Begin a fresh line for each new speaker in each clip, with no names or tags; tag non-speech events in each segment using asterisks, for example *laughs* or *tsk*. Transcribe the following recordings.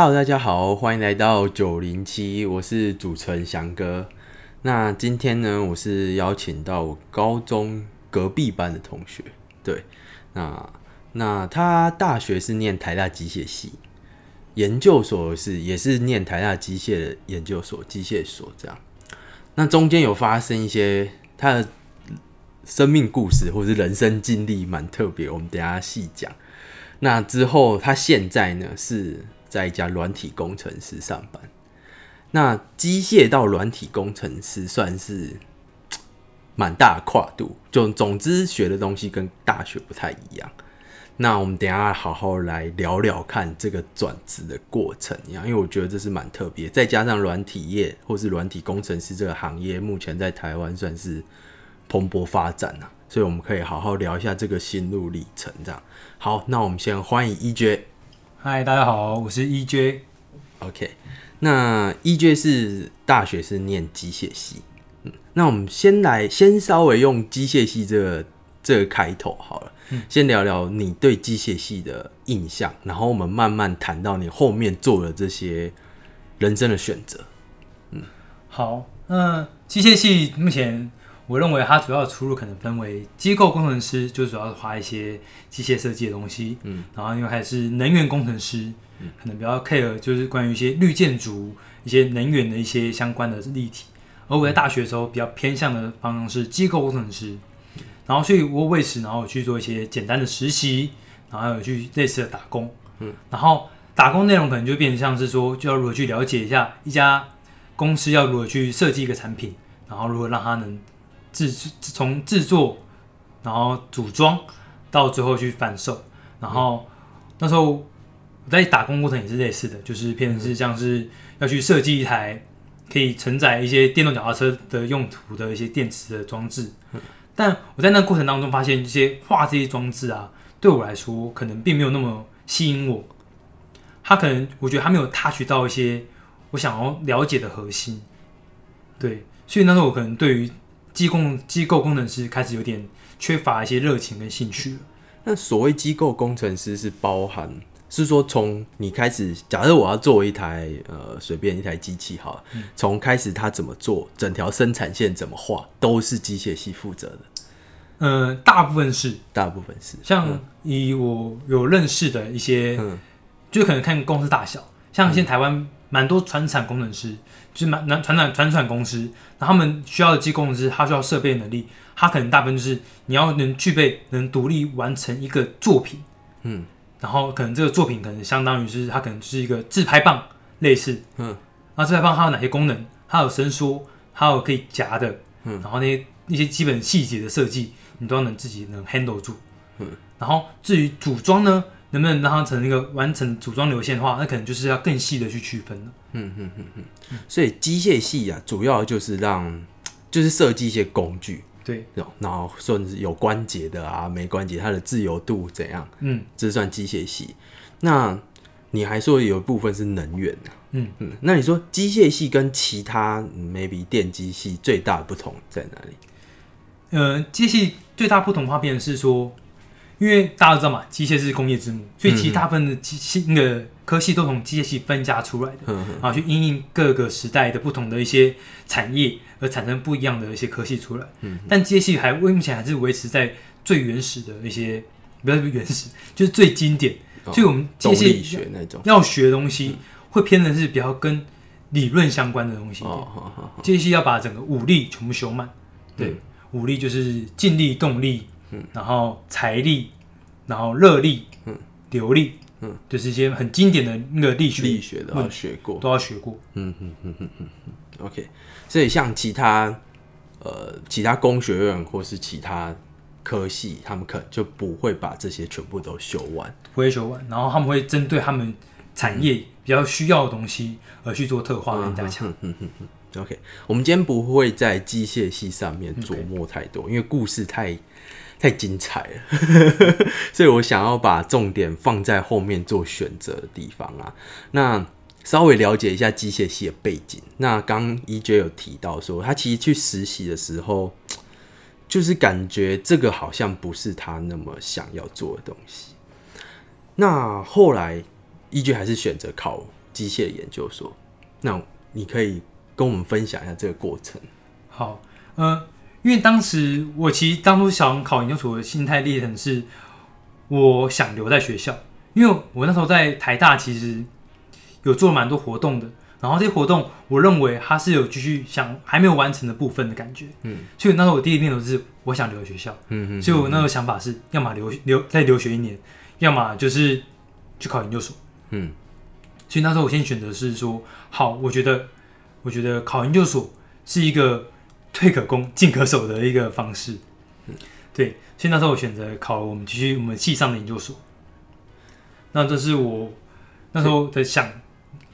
Hello，大家好，欢迎来到九零七，我是主持人翔哥。那今天呢，我是邀请到我高中隔壁班的同学，对，那那他大学是念台大机械系，研究所是也是念台大机械的研究所机械所这样。那中间有发生一些他的生命故事或者是人生经历，蛮特别，我们等下细讲。那之后，他现在呢是在一家软体工程师上班。那机械到软体工程师算是 *tsk* 蛮大的跨度，就总之学的东西跟大学不太一样。那我们等下好好来聊聊看这个转职的过程，因为我觉得这是蛮特别，再加上软体业或是软体工程师这个行业，目前在台湾算是蓬勃发展啊，所以我们可以好好聊一下这个心路历程。这样好，那我们先欢迎 EJ。
嗨，大家好，我是 EJ。
OK，那 EJ 是大学是念机械系，嗯，那我们先来先稍微用机械系这个这个开头好了，先聊聊你对机械系的印象，然后我们慢慢谈到你后面做的这些人生的选择。
嗯好，那机械系目前我认为它主要的出路可能分为机构工程师，就主要是画一些机械设计的东西，嗯，然后因为还是能源工程师，可能比较 care 就是关于一些绿建筑、一些能源的一些相关的例题。而我在大学的时候比较偏向的方向是机构工程师，然后所以我为此然后去做一些简单的实习，然后还有去类似的打工，嗯，然后打工内容可能就变成像是说，就要如何去了解一下一家公司要如何去设计一个产品，然后如何让它能制从制作，然后组装到最后去贩售。然后那时候我在打工过程也是类似的，就是变成是像是要去设计一台可以承载一些电动脚踏车的用途的一些电池的装置。但我在那个过程当中发现，这些画这些装置啊，对我来说可能并没有那么吸引我。他可能我觉得他没有 touch 到一些我想要了解的核心。对，所以那时候我可能对于机构机构工程师开始有点缺乏一些热情跟兴趣。了。
那所谓机构工程师是包含，是说从你开始，假设我要做一台呃随便一台机器好了，从开始它怎么做，整条生产线怎么画，都是机械系负责的，
呃，大部分是。
大部分是
像以我有认识的一些，
嗯。
就可能看公司大小，像现在台湾蛮多传产工程师，就是蛮传传产传产公司，那他们需要的机工程师，他需要设备能力，他可能大部分就是你要能具备能独立完成一个作品，
嗯，
然后可能这个作品可能相当于是它可能就是一个自拍棒类似，
嗯，
那自拍棒它有哪些功能？它有伸缩，它有可以夹的，
嗯，
然后那些那些基本细节的设计，你都要能自己能 handle 住，
嗯，
然后至于组装呢，能不能让它成一个完成组装流线的话，那可能就是要更细的去区分了嗯嗯嗯。
所以机械系啊，主要就是让就是设计一些工具，
对，
然后甚至有关节的啊，没关节，它的自由度怎样，
嗯
这算机械系。那你还说有一部分是能源啊，
嗯
嗯，那你说机械系跟其他、嗯 maybe 电机系最大的不同在哪里？
呃，机械系最大不同化变的是说，因为大家都知道嘛，机械是工业之母，所以其他部分的机系那个科系都从机械系分家出来的，然后去因应各个时代的不同的一些产业，而产生不一样的一些科系出来。
嗯
但机械系还目前还是维持在最原始的一些，不要说原始，就是最经典。
哦
所以我们机械
学那种。
要学的东西，会偏的是比较跟理论相关的东西机械系要把整个武力全部修满，对，武力就是静力、动力，然后财力，然后热力，嗯流力，
嗯，
就是一些很经典的那个力学
力学的要学过。
都要学过。
嗯嗯嗯嗯嗯嗯，OK。所以像其他呃其他工学院或是其他科系，他们可能就不会把这些全部都修完。
不会修完，然后他们会针对他们产业比较需要的东西而去做特化跟加强。
嗯嗯嗯 OK，我们今天不会在机械系上面琢磨太多因为故事太太精彩了，*laughs* 所以我想要把重点放在后面做选择的地方啊。那稍微了解一下机械系的背景。那刚 EJ 有提到说，他其实去实习的时候，就是感觉这个好像不是他那么想要做的东西。那后来 EJ 还是选择考机械研究所。那你可以跟我们分享一下这个过程。
好，呃，因为当时我其实当初想考研究所的心态历程是，我想留在学校，因为我那时候在台大其实有做了蛮多活动的，然后这些活动我认为它是有继续想还没有完成的部分的感觉，嗯，所以那时候我第一念头是我想留在学校，嗯嗯，所以我那个想法是要么留留再留学一年，要么就是去考研究所，嗯，所以那时候我先选择是说，好，我觉得我觉得考研究所是一个退可攻进可守的一个方式，对，所以那时候我选择考我们继续我们系上的研究所。那这是我那时候的想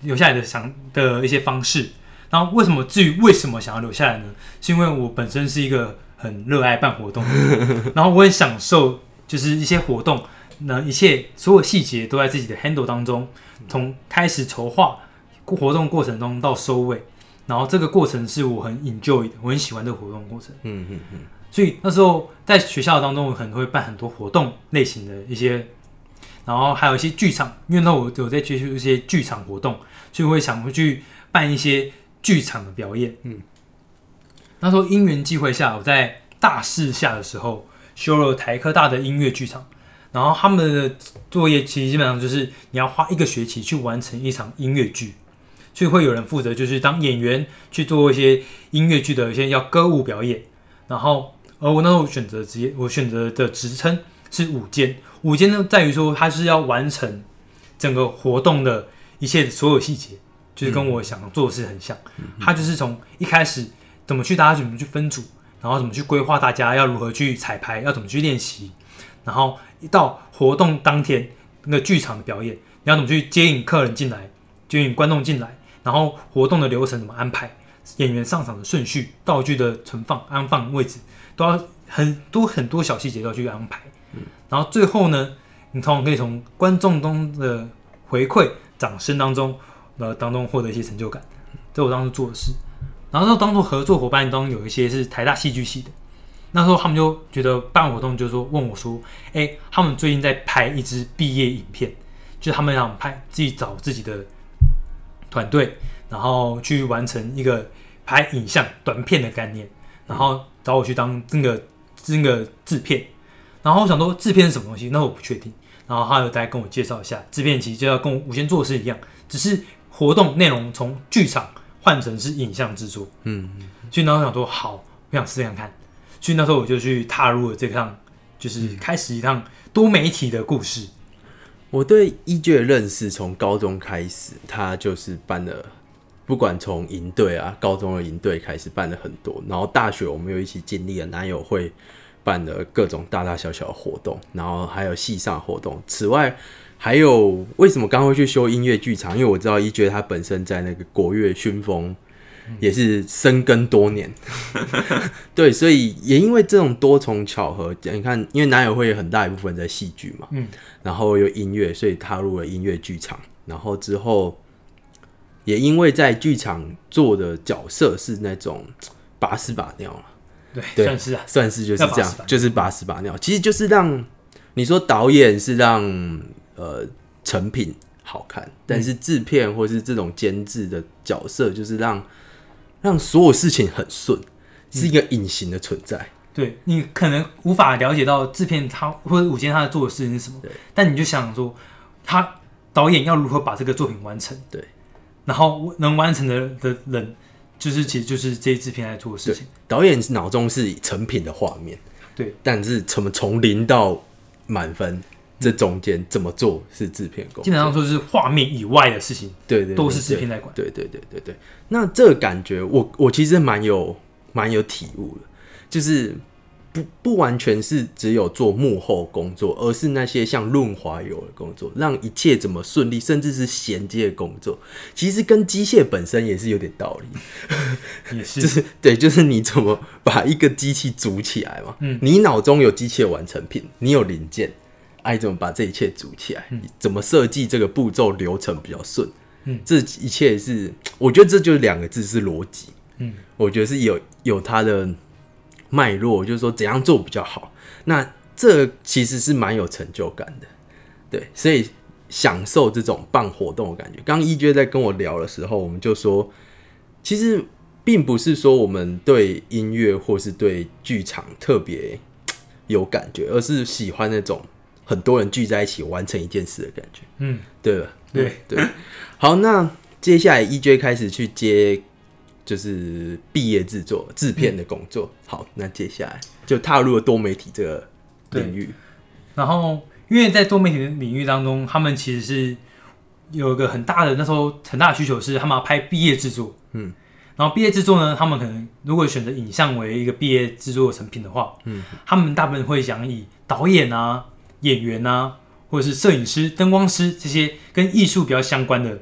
留下来的想的一些方式。然后为什么至于为什么想要留下来呢？是因为我本身是一个很热爱办活动，*laughs* 然后我很享受就是一些活动，那一切所有细节都在自己的 handle 当中，从开始筹划活动过程中到收尾，然后这个过程是我很 enjoy 的，我很喜欢这个活动过程。嗯嗯嗯。所以那时候在学校当中，我可能会办很多活动类型的一些。然后还有一些剧场，因为那我有在接触一些剧场活动，所以会想会去办一些剧场的表演。嗯，那时候因缘际会下，我在大四下的时候修了台科大的音乐剧场，然后他们的作业其实基本上就是你要花一个学期去完成一场音乐剧，所以会有人负责就是当演员去做一些音乐剧的一些要歌舞表演。然后，而我那时候选择职业，我选择的职称是舞监。舞监呢，在于说它是要完成整个活动的一切所有细节，就是跟我想做的事很像。它就是从一开始怎么去大家怎么去分组，然后怎么去规划大家要如何去彩排，要怎么去练习，然后一到活动当天那个剧场的表演，你要怎么去接引客人进来，接引观众进来，然后活动的流程怎么安排，演员上场的顺序，道具的存放安放位置，都要很多很多小细节都要去安排。然后最后呢，你通常可以从观众中的回馈、掌声当中，呃，当中获得一些成就感。这我当时做的事。然后当做合作伙伴当中有一些是台大戏剧系的，那时候他们就觉得办活动，就说问我说：“哎，他们最近在拍一支毕业影片，就他们想拍自己找自己的团队，然后去完成一个拍影像短片的概念，然后找我去当那个那个制片。”然后我想说制片是什么东西，那我不确定。然后他有再跟我介绍一下，制片其实就要跟无线做的事一样，只是活动内容从剧场换成是影像制作。嗯，所以那时候想说好，我想试试看。所以那时候我就去踏入了这趟，就是开始一趟多媒体的故事。
我对一卷的认识从高中开始，他就是办了，不管从营队啊，高中的营队开始办了很多，然后大学我们又一起经历了男友会。办的各种大大小小的活动，然后还有戏上活动。此外，还有为什么刚会去修音乐剧场？因为我知道一觉他本身在那个国乐熏风也是深耕多年，*laughs* 对，所以也因为这种多重巧合，你看，因为男友会有很大一部分在戏剧嘛，嗯，然后有音乐，所以踏入了音乐剧场，然后之后也因为在剧场做的角色是那种拔屎把尿了。
对，算是啊，
算是就是这样，就是拔屎把尿，其实就是让你说导演是让呃成品好看，但是制片或是这种监制的角色，就是让让所有事情很顺，是一个隐形的存在。
对你可能无法了解到制片他或者舞间他在做的事情是什么，但你就想说他导演要如何把这个作品完成，
对，
然后能完成的的人。就是，其实就是这制片在做的事情。
导演脑中是成品的画面，
对。
但是从从零到满分这中间怎么做是制片工，
基本上说是画面以外的事情，
对对，
都是制片在管。
对对对对对。那这个感觉，我我其实蛮有蛮有体悟的，就是。不不完全是只有做幕后工作，而是那些像润滑油的工作，让一切怎么顺利，甚至是衔接的工作，其实跟机械本身也是有点道
理。也是，*laughs*
就是对，就是你怎么把一个机器组起来嘛？嗯，你脑中有机械完成品，你有零件，哎，怎么把这一切组起来？怎么设计这个步骤流程比较顺？嗯，这一切是，我觉得这就是两个字是逻辑。嗯，我觉得是有有它的。脉络就是说怎样做比较好，那这其实是蛮有成就感的，对，所以享受这种办活动的感觉。刚刚一 J 在跟我聊的时候，我们就说，其实并不是说我们对音乐或是对剧场特别有感觉，而是喜欢那种很多人聚在一起完成一件事的感觉，
嗯，
对吧？
对
对。*laughs* 好，那接下来 E J 开始去接就是毕业制作制片的工作。好，那接下来就踏入了多媒体这个领域。
然后，因为在多媒体的领域当中，他们其实是有一个很大的那时候很大的需求，是他们要拍毕业制作。
嗯，
然后毕业制作呢，他们可能如果选择影像为一个毕业制作成品的话，
嗯，
他们大部分会想以导演啊、演员啊，或者是摄影师、灯光师这些跟艺术比较相关的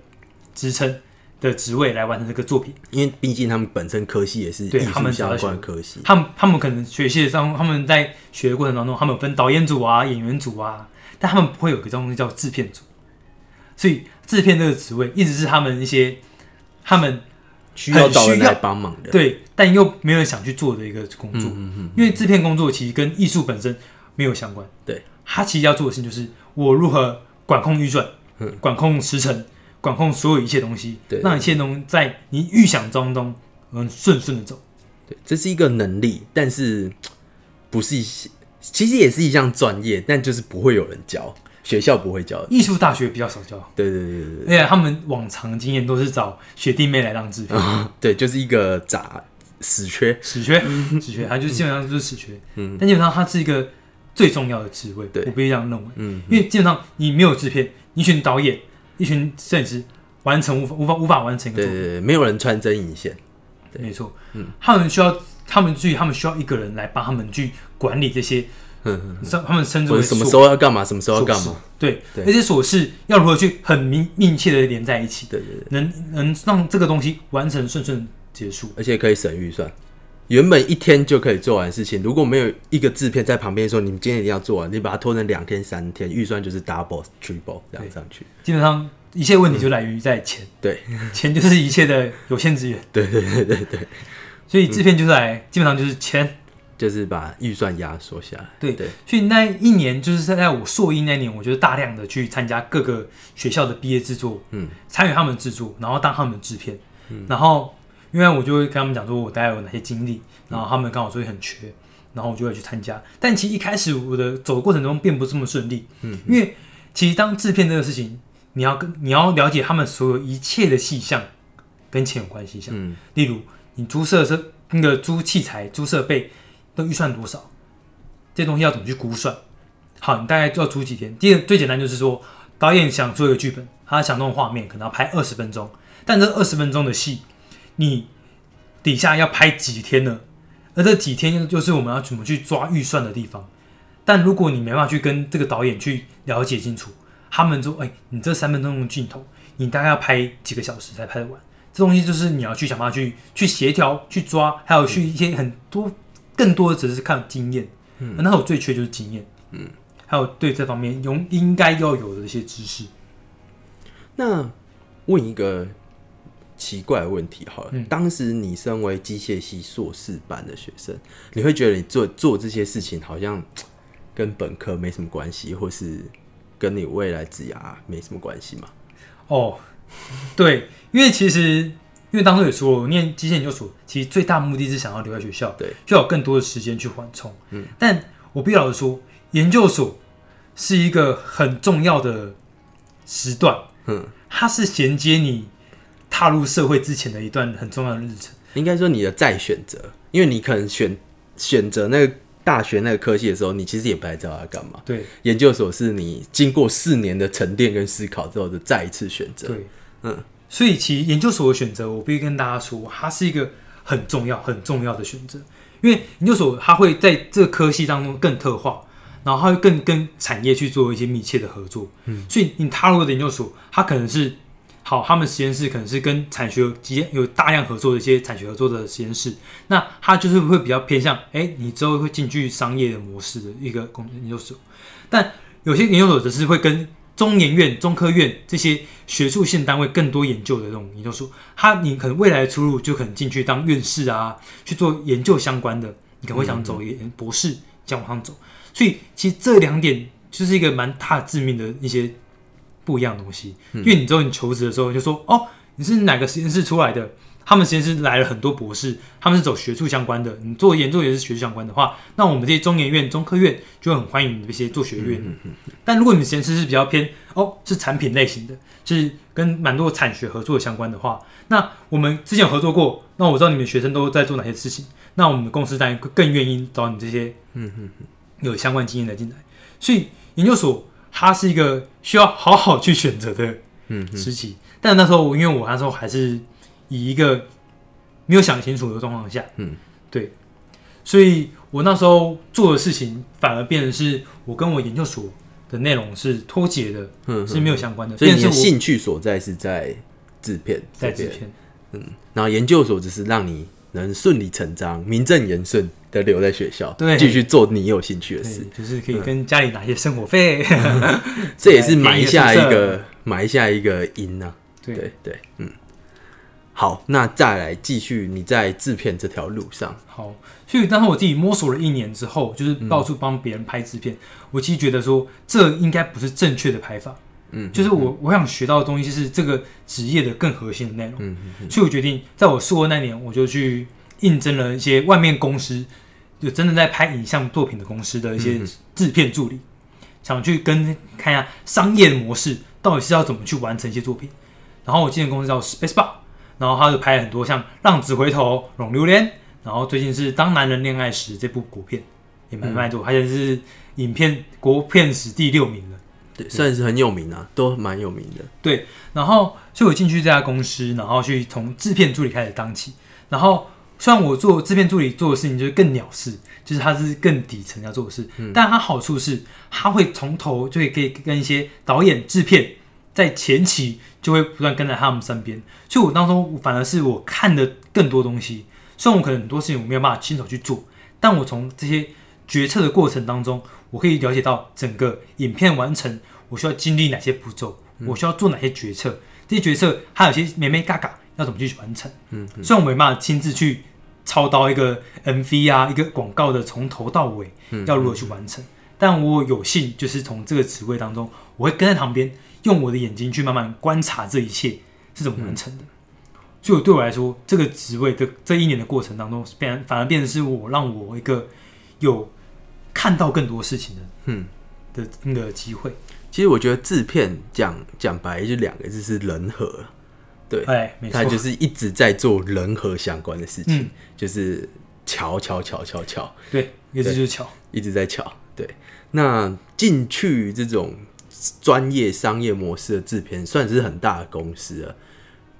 职称的职位来完成这个作品。
因为毕竟他们本身科系也是
对他们
相关的科系，
他们他们可能学习上，他们在学的过程当中，他们分导演组啊、演员组啊，但他们不会有一个东西叫制片组，所以制片这个职位一直是他们一些他们
需要找人来帮忙的。
对，但又没有人想去做的一个工作，
嗯嗯。
因为制片工作其实跟艺术本身没有相关，
对，
他其实要做的事情就是我如何管控预算，
嗯
管控时程，管控所有一切东西，
对
让一切东西在你预想当中嗯顺顺的走。
对，这是一个能力，但是不是一其实也是一项专业，但就是不会有人教，学校不会教。
艺术大学比较少教。
对对对对
而且他们往常经验都是找学弟妹来当制片，*laughs*
对，就是一个杂死缺。
死缺，死缺，他就基本上就是死缺。嗯，但基本上他是一个最重要的职位，
对
我必须这样认为。
嗯，
因为基本上你没有制片，一群导演，一群摄影师，完成无法无法无法完成一个作品。
对对对，没有人穿针引线。
没错，嗯，他们需要他们去，他们需要一个人来帮他们去管理这些，
嗯，
嗯他们称之为
什么
琐
时候要干嘛，什么时候要干嘛。
对，
对
那些琐事要如何去很密密切的连在一起，
对对对，
能能让这个东西完成顺顺结束。
而且可以省预算。原本一天就可以做完的事情，如果没有一个制片在旁边说你们今天一定要做完，你把它拖成两天、三天，预算就是 double、triple 这样上去。
基本上一切问题就来于在钱，
对。
钱就是一切的有限资源，*laughs*
对对对对对，
所以制片就是来基本上就是钱。
就是把预算压缩下来。
对
对，
所以那一年就是在我硕一那年，我就大量的去参加各个学校的毕业制作，
嗯，
参与他们的制作，然后当他们的制片，嗯。然后因为我就会跟他们讲说我大概有哪些经历，然后他们刚好说很缺，然后我就会去参加。但其实一开始我的走的过程中并不是这么顺利，嗯，因为其实当制片这个事情，你要跟你要了解他们所有一切的细项跟钱有关系项，
嗯，
例如你租设设那个租器材、租设备都预算多少，这些东西要怎么去估算？好，你大概要租几天？第一最简单就是说，导演想做一个剧本，他想弄画面，可能要拍二十分钟，但这二十分钟的戏，你底下要拍几天呢？而这几天就是我们要怎么去抓预算的地方。但如果你没办法去跟这个导演去了解清楚，他们说：“哎、你这三分钟的镜头，你大概要拍几个小时才拍得完。”这东西就是你要去想办法去去协调、去抓，还有去一些很多更多的只是看经验。嗯，那我最缺就是经验。嗯，还有对这方面应应该要有的一些知识。
那问一个奇怪的问题好了，
嗯
当时你身为机械系硕士班的学生，你会觉得你做做这些事情好像 *tsk* 跟本科没什么关系，或是跟你未来职涯没什么关系吗？
哦，对，因为其实因为当初也说念机械研究所，其实最大目的是想要留在学校，
对，
需要有更多的时间去缓冲。嗯，但我必须老实说，研究所是一个很重要的时段，
嗯，
它是衔接你踏入社会之前的一段很重要的日程。
应该说你的再选择，因为你可能选选择那个大学那个科系的时候，你其实也不太知道要干嘛。
对
研究所是你经过四年的沉淀跟思考之后的再一次选择。
对，
嗯，
所以其实研究所的选择，我必须跟大家说，它是一个很重要、很重要的选择，因为研究所它会在这个科系当中更特化，然后它会更跟产业去做一些密切的合作。嗯，所以你踏入的研究所，它可能是好，他们实验室可能是跟产学有有大量合作的一些产学合作的实验室，那他就是会比较偏向，哎、你之后会进去商业的模式的一个工研究所，但有些研究所则是会跟中研院、中科院这些学术性单位更多研究的这种研究所，他你可能未来的出路就可能进去当院士啊，去做研究相关的，你可能会想走研博士，想往上走。所以其实这两点就是一个蛮大致命的一些不一样的东西。因为你之后你求职的时候，就说哦，你是哪个实验室出来的？他们实验室来了很多博士，他们是走学术相关的。你做研究也是学术相关的话，那我们这些中研院、中科院就很欢迎你这些做学院的。但如果你们实验室是比较偏哦，是产品类型的，是跟蛮多产学合作相关的话，那我们之前有合作过，那我知道你们学生都在做哪些事情，那我们公司当然更愿意找你这些嗯嗯有相关经验的进来。所以研究所它是一个需要好好去选择的时期。但那时候我因为我那时候还是。以一个没有想清楚的状况下，嗯，对，所以我那时候做的事情反而变成是我跟我研究所的内容是脱节的，嗯，是没有相关的。
所以你的兴趣所在是在制片，
在制片，
嗯，然后研究所只是让你能顺理成章、名正言顺的留在学校，
对，
继续做你有兴趣的事，
就是可以跟家里拿一些生活费，*laughs*
这也是埋下一个埋下一个因呐，对。对，嗯。好，那再来继续你在制片这条路上。
好，所以当时我自己摸索了一年之后，就是到处帮别人拍制片，我其实觉得说这应该不是正确的拍法。嗯，就是我我想学到的东西就是这个职业的更核心的内容。嗯嗯所以我决定在我硕那年，我就去应征了一些外面公司，就真的在拍影像作品的公司的一些制片助理，想去跟看一下商业模式到底是要怎么去完成一些作品。然后我进的公司叫 Space Bar。然后他就拍了很多像《浪子回头》《rom 榴莲》，然后最近是《当男人恋爱时》这部国片也蛮卖座，而且是影片国片史第六名了。
对，算是很有名啊，都蛮有名的。
对，然后所以我进去这家公司，然后去从制片助理开始当起。然后虽然我做制片助理做的事情就是更鸟事，就是他是更底层要做的事，但他好处是他会从头就可以跟一些导演、制片。在前期就会不断跟在他们身边，所以我当中反而是我看的更多东西。虽然我可能很多事情我没有办法亲手去做，但我从这些决策的过程当中，我可以了解到整个影片完成我需要经历哪些步骤，我需要做哪些决策。这些决策还有些咩咩嘎嘎要怎么去完成？嗯，虽然我没办法亲自去操刀一个 MV 啊，一个广告的从头到尾要如何去完成，但我有幸就是从这个职位当中，我会跟在旁边。用我的眼睛去慢慢观察这一切是怎么完成的，所以对我来说，这个职位的这一年的过程当中，变反而变成是我让我一个有看到更多事情的，嗯的那个机会。
其实我觉得制片讲讲白就两个字是人和，对，
哎，没错，
他就是一直在做人和相关的事情，就是瞧瞧瞧瞧瞧，
对，一直就是瞧，
一直在瞧，对。那进去这种。专业商业模式的制片算是很大的公司了，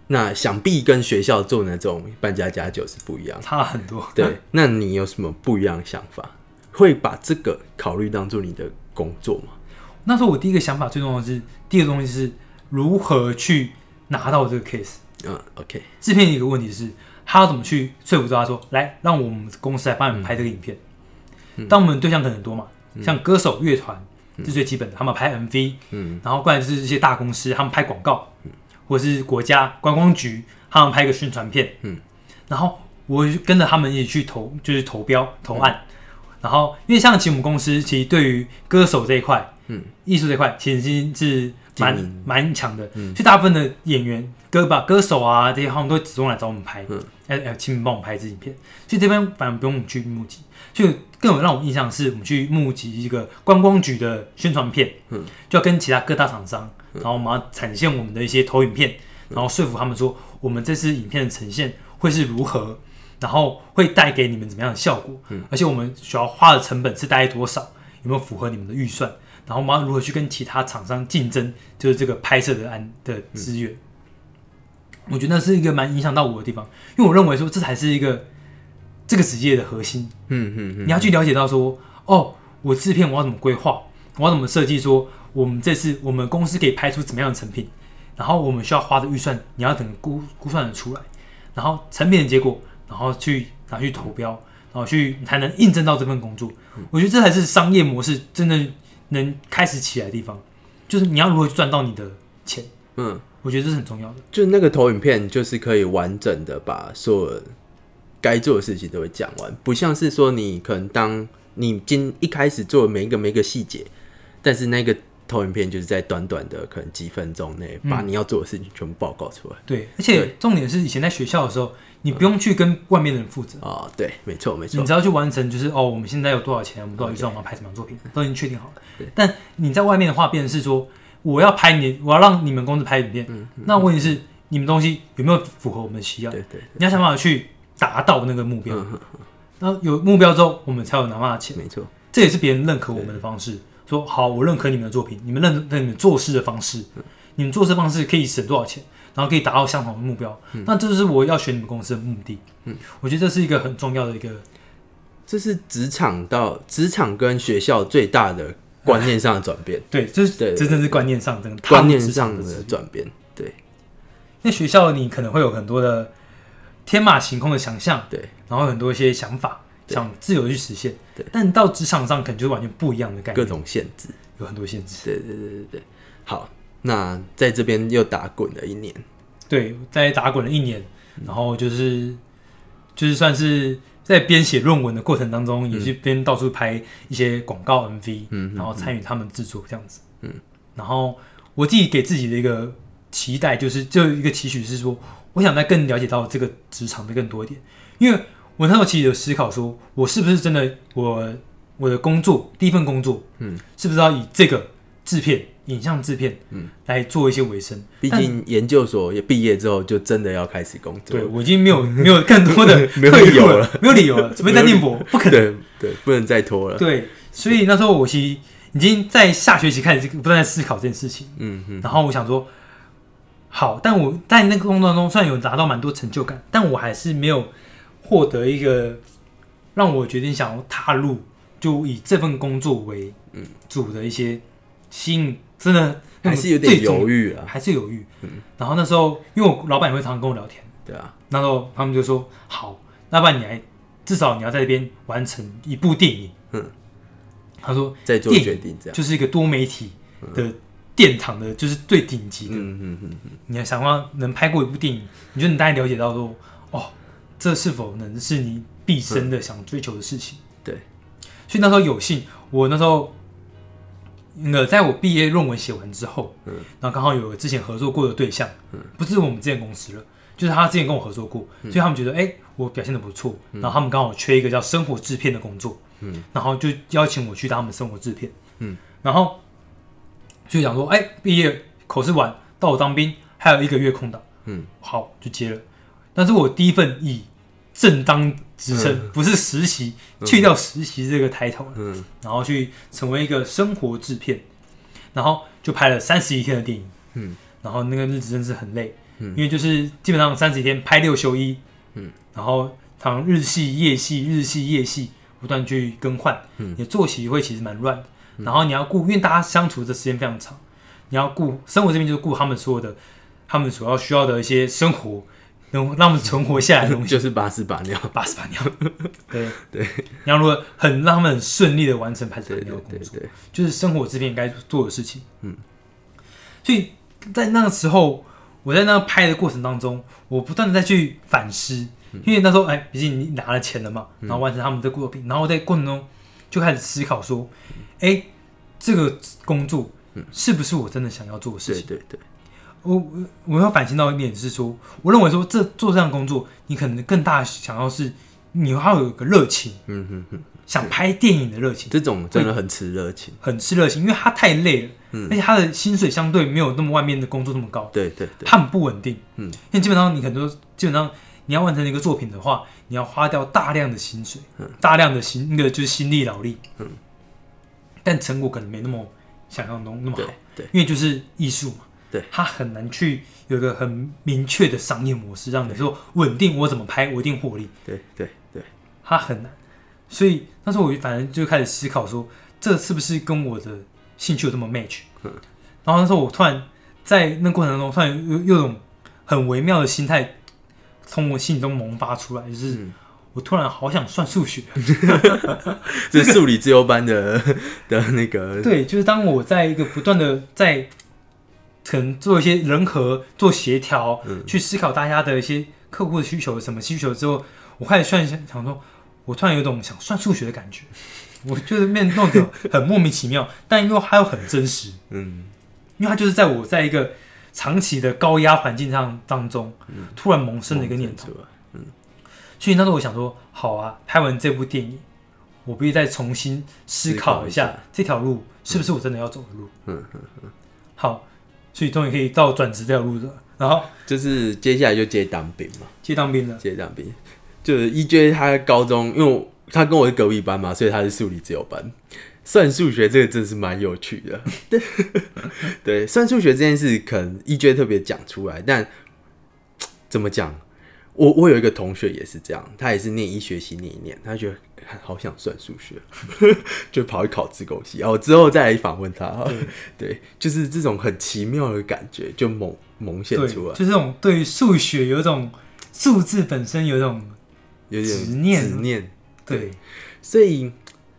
那想必跟学校做那种半家家酒是不一样，
差很多。
对，*laughs* 那你有什么不一样的想法？会把这个考虑当做你的工作吗？
那时候我第一个想法最重要的是，第二个东西是如何去拿到这个 case。
嗯，OK。
制片一个问题是，他要怎么去说服他说，来让我们公司来帮你们拍这个影片？当我们对象可能很多嘛，像歌手、乐团。是最基本的，他们拍 MV，嗯，然后过来是这些大公司，他们拍广告，嗯，或者是国家观光局，他们拍个宣传片，嗯，然后我跟着他们一起去投，就是投标投案，然后因为像其实我们公司其实对于歌手这一块，嗯，艺术这一块其实是蛮蛮强的，嗯，所以大部分的演员歌吧歌手啊这些他们都会主动来找我们拍，嗯，哎哎，请你帮我们拍支影片，所以这边反而不用去募集，就。更有让我印象是，我们去募集一个观光局的宣传片，嗯，就要跟其他各大厂商，然后我们要展现我们的一些投影片，然后说服他们说，我们这次影片的呈现会是如何，然后会带给你们怎么样的效果，嗯，而且我们需要花的成本是大概多少，有没有符合你们的预算，然后我们要如何去跟其他厂商竞争，就是这个拍摄的安的资源，我觉得那是一个蛮影响到我的地方，因为我认为说这才是一个。这个职业的核心，嗯嗯嗯，你要去了解到说，哦，我制片我要怎么规划，我要怎么设计，说我们这次我们公司可以拍出怎么样的成品，然后我们需要花的预算，你要怎么估估算的出来，然后成品的结果，然后去拿去投标，然后去才能印证到这份工作。我觉得这才是商业模式真的能开始起来的地方，就是你要如何赚到你的钱。嗯，我觉得这是很重要的。
就那个投影片，就是可以完整的把所有。该做的事情都会讲完，不像是说你可能当你今一开始做每一个每一个细节，但是那个投影片就是在短短的可能几分钟内，把你要做的事情全部报告出来。
对，而且重点是以前在学校的时候，你不用去跟外面的人负责，
哦，对，没错没错
你，只要去完成，就是哦，我们现在有多少钱，我们多少预算，我们要拍什么样作品，都已经确定好了。但你在外面的话，变成是说，我要拍你，我要让你们公司拍影片，那问题是你们东西有没有符合我们的需要？
对对，
你要想办法去达到那个目标。那有目标之后，我们才有拿到钱。
没错，
这也是别人认可我们的方式。说好，我认可你们的作品，你们认可你们做事的方式，你们做事方式可以省多少钱，然后可以达到相同的目标。那这就是我要选你们公司的目的。嗯，我觉得这是一个很重要的一个，
这是职场到职场跟学校最大的观念上的转变，*laughs*
对，这是
对对
真正是观念上，真的
观念上的转变。对。
那学校你可能会有很多的天马行空的想象，
对，
然后很多一些想法，
对
想自由地去实现。
对，
但到职场上可能就是完全不一样的概念各，
种限制。
有很多限制。
对对对对对。好，那在这边又打滚了一年。
对，在打滚了一年，然后就是就是算是在编写论文的过程当中，也是边到处拍一些广告 MV，
嗯
然后参与他们制作这样子。嗯，然后我自己给自己的一个期待，就是就一个期许是说，我想再更了解到这个职场的更多一点，因为我那时候其实有思考说，我是不是真的我我的工作第一份工作，
嗯，
是不是要以这个制片影像制片，嗯，来做一些维生？
毕竟研究所也毕业之后，就真的要开始工作
对。我已经没有 *laughs* 没有更多的 *laughs*
没有理由了，
没有理由了，*laughs* 除非在念博，不可能。
对对，不能再拖了。
对，所以那时候我其实已经在下学期开始不断在思考这件事情，
嗯嗯，
然后我想说，好，但我在那个工作当中虽然有达到蛮多成就感，但我还是没有获得一个让我决定想要踏入，就以这份工作为主的一些吸引，真的
还是有点犹
豫，
豫啊。
还是犹豫。然后那时候因为我老板也会常常跟我聊天。
对啊，
那时候他们就说好，那不然你来，至少你要在这边完成一部电影。
嗯，
他说
在做决定这样。
就是一个多媒体的殿堂的，就是最顶级的。
嗯嗯嗯嗯，
你要想要能拍过一部电影，你就能大概了解到说，哦，这是否能是你毕生的想追求的事情？
对，
所以那时候有幸，我那时候那个在我毕业论文写完之后，嗯，然后刚好有个之前合作过的对象，嗯，不是我们之前公司了，就是他之前跟我合作过，所以他们觉得，哎、我表现的不错，然后他们刚好缺一个叫生活制片的工作，嗯，然后就邀请我去当他们生活制片，
嗯，
然后就想说，哎、毕业考试完到我当兵还有一个月空档，
嗯，
好就接了，但是我第一份以正当职称，不是实习，去掉实习这个抬头了，
嗯，
然后去成为一个生活制片，然后就拍了三十一天的电影，
嗯，
然后那个日子真是很累，嗯，因为就是基本上三十一天拍六休一，
嗯，
然后常日戏夜戏日戏夜戏不断去更换，嗯，你的作息会其实蛮乱的，然后你要顾，因为大家相处的时间非常长，你要顾生活这边就是顾他们所有的他们所要需要的一些生活，能让我们存活下来的东西。
就是把屎把尿。
八屎八尿，*laughs* 对对，你要如果很让他们很顺利的完成拍摄
对
鸟的工作，就是生活制片应该做的事情。嗯，所以在那个时候，我在那拍的过程当中，我不断的再去反思，因为那时候哎，毕竟你拿了钱了嘛，然后完成他们的作品，然后在过程中就开始思考说，哎，这个工作是不是我真的想要做的事情？
对对对，
我我我要反省到一点是说，我认为说这做这样工作，你可能更大想要是你要有一个热情，
嗯哼哼，
想拍电影的热情，
这种真的很吃热情。
很吃热情，因为他太累了，
嗯
而且他的薪水相对没有那么外面的工作那么高，
对对对，
他很不稳定，
嗯，
因为基本上你很多基本上你要完成一个作品的话，你要花掉大量的薪水，大量的心那个就是心力劳力，
嗯，
但成果可能没那么想象中那么好
对，对
因为就是艺术嘛，
对，
它很难去有一个很明确的商业模式，让你说稳定我怎么拍我一定获利，
对对对，
它很难，所以那时候我反正就开始思考说，这是不是跟我的兴趣有这么 match？
嗯。
然后那时候我突然在那过程中，突然有有有种很微妙的心态从我心里中萌发出来，就是
嗯。
我突然好想算数学。*laughs*
这是数理自由班的 *laughs* 的那个，
对，就是当我在一个不断的在可能做一些人和、做协调，
嗯
去思考大家的一些客户的需求、什么需求之后，我开始算想想说，我突然有种想算数学的感觉。*laughs* 我就是面弄得很莫名其妙，但又还有很真实，
嗯
因为它就是在我在一个长期的高压环境上当中，突然萌生了一个念头。
嗯，
所以那时候我想说，好啊，拍完这部电影，我必须再重新思考一下这条路是不是我真的要走的路
嗯。
嗯好，所以终于可以到转职这条路了，然后
就是接下来就接当兵嘛，
接当兵了。
接当兵，就是一 J 他高中，因为我他跟我是隔壁班嘛，所以他是数理自由班。算数学这个真是蛮有趣的，*laughs* 对，算数学这件事可能一 J 特别讲出来，但怎么讲？我我有一个同学也是这样，他也是念医学系念一念，他觉得好想算数学，*laughs* 就跑去考自贡系。然后之后再来访问他，*laughs* 对，就是这种很奇妙的感觉就萌萌现，出来，
就是这种对数学有一种数字本身有一种
有点
执念
执念。
对
所以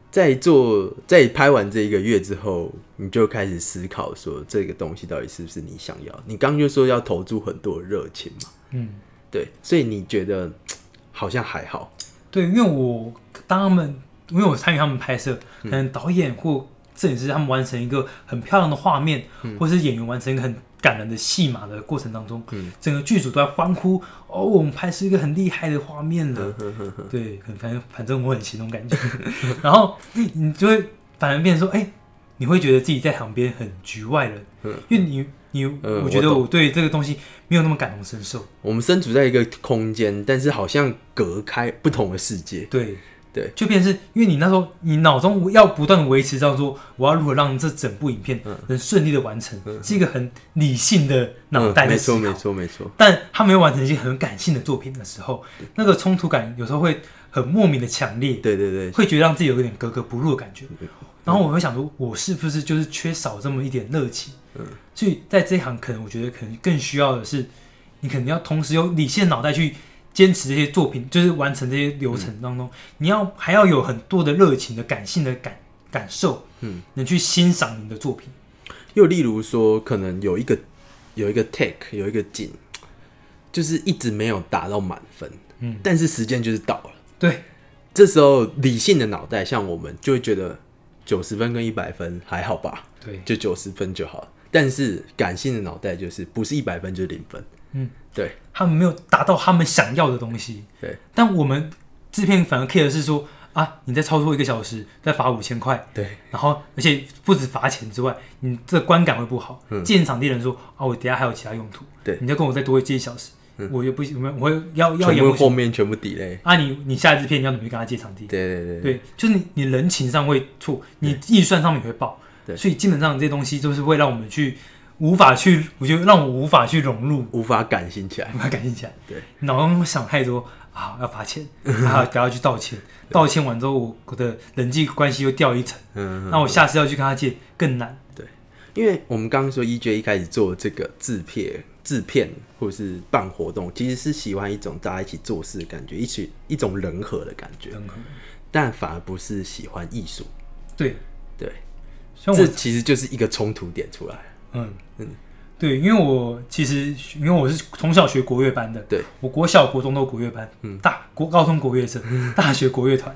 在做在拍完这一个月之后，你就开始思考说这个东西到底是不是你想要？你刚刚就说要投注很多的热情嘛，
嗯
对，所以你觉得好像还好，
对，因为我当他们因为我参与他们拍摄，可能导演或摄影师他们完成一个很漂亮的画面，或是演员完成一个很感人的戏码的过程当中，整个剧组都在欢呼哦，我们拍摄一个很厉害的画面了。*laughs* 对，很反正反正我很行那种感觉，*laughs* 然后你就会反而变成说，哎、你会觉得自己在旁边很局外人，因为你你，
呃
我觉得
我
对这个东西没有那么感同身受。
我们身处在一个空间，但是好像隔开不同的世界。
对
对，
就变成是因为你那时候你脑中要不断的维持到说，我要如何让这整部影片能顺利的完成，是一个很理性的脑袋。
没错没错没错，
但他没有完成一些很感性的作品的时候，那个冲突感有时候会很莫名的强烈，
对对对，
会觉得让自己有一点格格不入的感觉。然后我会想说，我是不是就是缺少这么一点热情？
嗯
所以在这一行，可能我觉得可能更需要的是，你可能要同时有理性的脑袋去坚持这些作品，就是完成这些流程当中，你要还要有很多的热情的感性的感感受，
嗯，
能去欣赏你的作品。
又例如说，可能有一个有一个 take 有一个景，就是一直没有达到满分，
嗯，
但是时间就是到了。
对，
这时候理性的脑袋，像我们就会觉得九十分跟一百分还好吧，
对，
就九十分就好了。但是感性的脑袋就是不是一百分就是零分，
嗯，
对。
他们没有达到他们想要的东西。
对，
但我们制片反而 care 的是说啊，你再超出一个小时，再罚五千块，
对，
然后而且不止罚钱之外，你这观感会不好。建场地人说啊，我等下还有其他用途，
嗯对。
你再跟我再多借一小时，我又不行，我们我会要要演不行
面全部 delay，
啊你，你下一支片你要怎么去跟他借场地？
对对对
对，就是你你人情上会错，你预算上面也会爆，
对。
所以基本上这些东西就是会让我们去无法去，我觉得让我无法去融入，
无法感性起来。
无，法感性起来。
对，
脑中想太多啊，要罚钱，*laughs* 还要要去道歉，道歉完之后，我我的人际关系又掉一层，
嗯，
那我下次要去跟他借更难。对。
因为我们刚刚说 EJ 一开始做这个制片、制片或者是办活动，其实是喜欢一种大家一起做事的感觉，一起一种人和的感觉，但反而不是喜欢艺术。
对，
对，
像我
这其实就是一个冲突点出来。
嗯对，因为我其实因为我是从小学国乐班的，
对，
我国小、国中都国乐班，嗯大国高中国乐社，*laughs* 大学国乐团，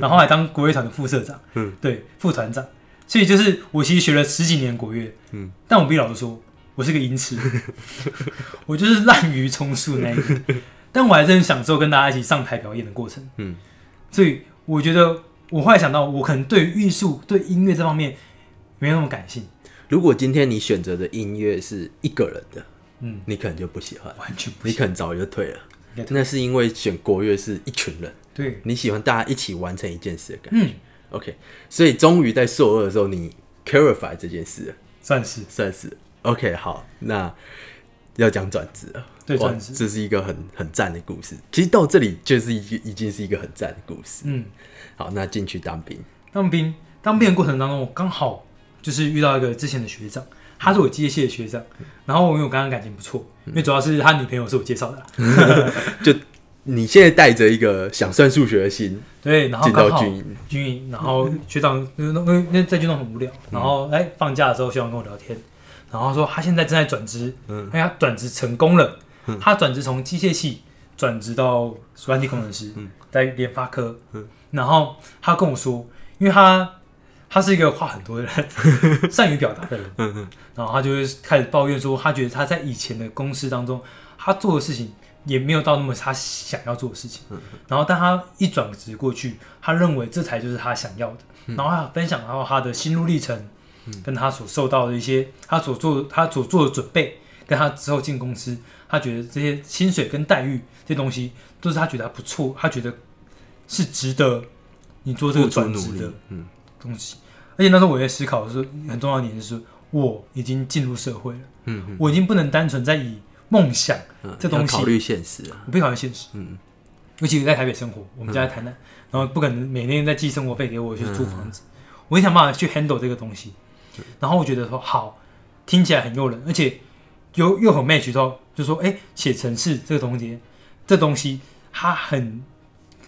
然后还当国乐团的副社长，
嗯，
对，副团长，所以就是我其实学了十几年国乐，
嗯，
但我必须老实说，我是个音痴，*laughs* 我就是滥竽充数那一个，*laughs* 但我还是很享受跟大家一起上台表演的过程，
嗯，
所以我觉得我后来想到，我可能对于艺术、对音乐这方面没有那么感性，
如果今天你选择的音乐是一个人的，
嗯，
你可能就不喜欢，
完全不
你可能早就退了。那是因为选国乐是一群人，
对，
你喜欢大家一起完成一件事的感觉。
嗯
，OK，所以终于在硕二的时候，你 clarify 这件事了，
算是。
算是。OK。好，那要讲转职了，哇
对转职。
这是一个很很赞的故事。其实到这里就是一个已经是一个很赞的故事。
嗯。
好，那进去当兵，
当兵，当兵的过程当中，我刚好就是遇到一个之前的学长，他是我机械系的学长，然后因为我跟他感情不错，因为主要是他女朋友是我介绍的啦，*laughs*
就你现在带着一个想算数学的心 *laughs*
对，然后
进
刚好
到军营，
军营，然后学长因为因为在军中很无聊，然后哎放假的时候学长跟我聊天，然后说他现在正在转职，嗯，哎他转职成功了，他转职从机械系转职到软体工程师，在联发科，然后他跟我说，因为他他是一个话很多的人，*laughs* 善于表达的人，然后他就会开始抱怨说，他觉得他在以前的公司当中，他做的事情也没有到那么他想要做的事情，然后但他一转职过去，他认为这才就是他想要的，然后他分享到他的心路历程，跟他所受到的一些他所做他所做的准备，跟他之后进公司，他觉得这些薪水跟待遇这些东西都是他觉得不错，他觉得是值得你做这个转职的，
嗯
东西。而且那时候我在思考的时候，很重要的一点就是，我已经进入社会了，
嗯嗯。
我已经不能单纯在以梦想
嗯，
这东西
要考虑现实啊，
我不考虑现实，
嗯
尤其是在台北生活，我们家在台南，然后不可能每天在寄生活费给我去租房子，我也想办法去 handle 这个东西。然后我觉得说好，听起来很诱人，而且又又很 match 到，就说哎，写程式这个东西，这东西它很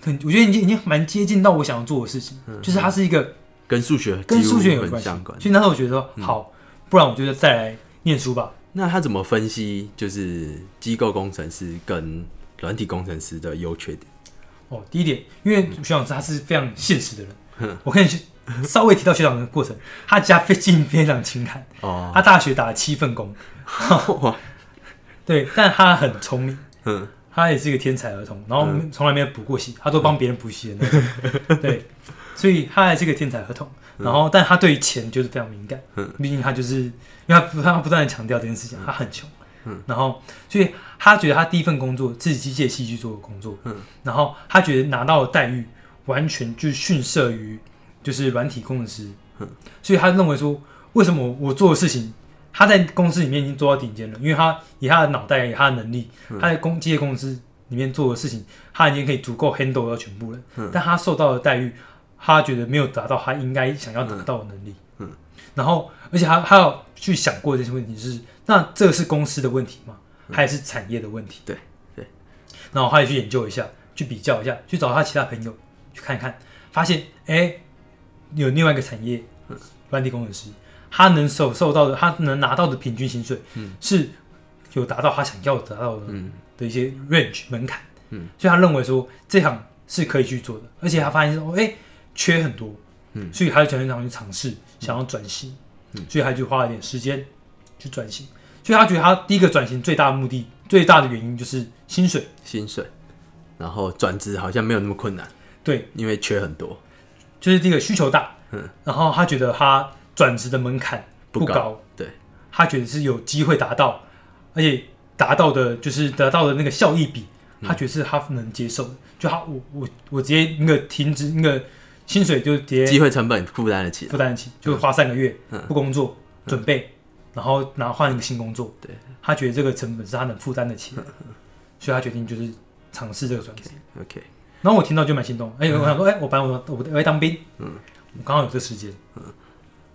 很，我觉得已经已经蛮接近到我想要做的事情，就是它是一个
跟数学
跟数学有关系
关。
所以那时候我觉得说好，不然我就再来念书吧。
那他怎么分析就是机构工程师跟软体工程师的优缺点？
哦，第一点，因为学长他是非常现实的人，我可以去稍微提到学长的过程，他家非经非常清寒，
哦，
他大学打了七份工，*laughs*
哇，
对，但他很聪明，
嗯。
他也是一个天才儿童，然后从来没有补过习，他都帮别人补习的那种，*laughs* 对，所以他还是一个天才儿童，然后但他对于钱就是非常敏感，嗯。毕竟他就是因为他不他不断的强调这件事情，他很穷，嗯。然后所以他觉得他第一份工作是机械系去做的工作，嗯。然后他觉得拿到的待遇完全就逊色于就是软体工程师，所以他认为说为什么我我做的事情。他在公司里面已经做到顶尖了，因为他以他的脑袋、以他的能力，他在工机械公司里面做的事情，他已经可以足够 handle 到全部了。但他受到的待遇，他觉得没有达到他应该想要达到的能力。然后，而且他他要去想过这些问题是，那这个是公司的问题吗？还是产业的问题？
对对。
然后他也去研究一下，去比较一下，去找他其他朋友去看一看，发现哎，有另外一个产业，软体工程师。他能受受到的，他能拿到的平均薪水，嗯。是有达到他想要达到的、的一些 range 门槛，嗯。所以他认为说这行是可以去做的，而且他发现说，哎、缺很多，嗯。所以他就想想去尝试，想要转型，嗯。所以他就花了一点时间去转型，所以他觉得他第一个转型最大的目的，最大的原因就是薪水，
薪水，然后转职好像没有那么困难，
对，
因为缺很多，
就是第一个需求大，然后他觉得他转职的门槛不高，
对，
他觉得是有机会达到，而且达到的就是得到的那个效益比，他觉得是他能接受的。就他我我我直接那个停止那个薪水就直接
机会成本负担得起。来，
负担得起，就花三个月不工作准备，然后然后换一个新工作。
对，
他觉得这个成本是他能负担得起的，所以他决定就是尝试这个转职。
OK，
然后我听到就蛮心动，哎、我想说，哎、我本来我我我要当兵，嗯，我刚好有这时间，嗯。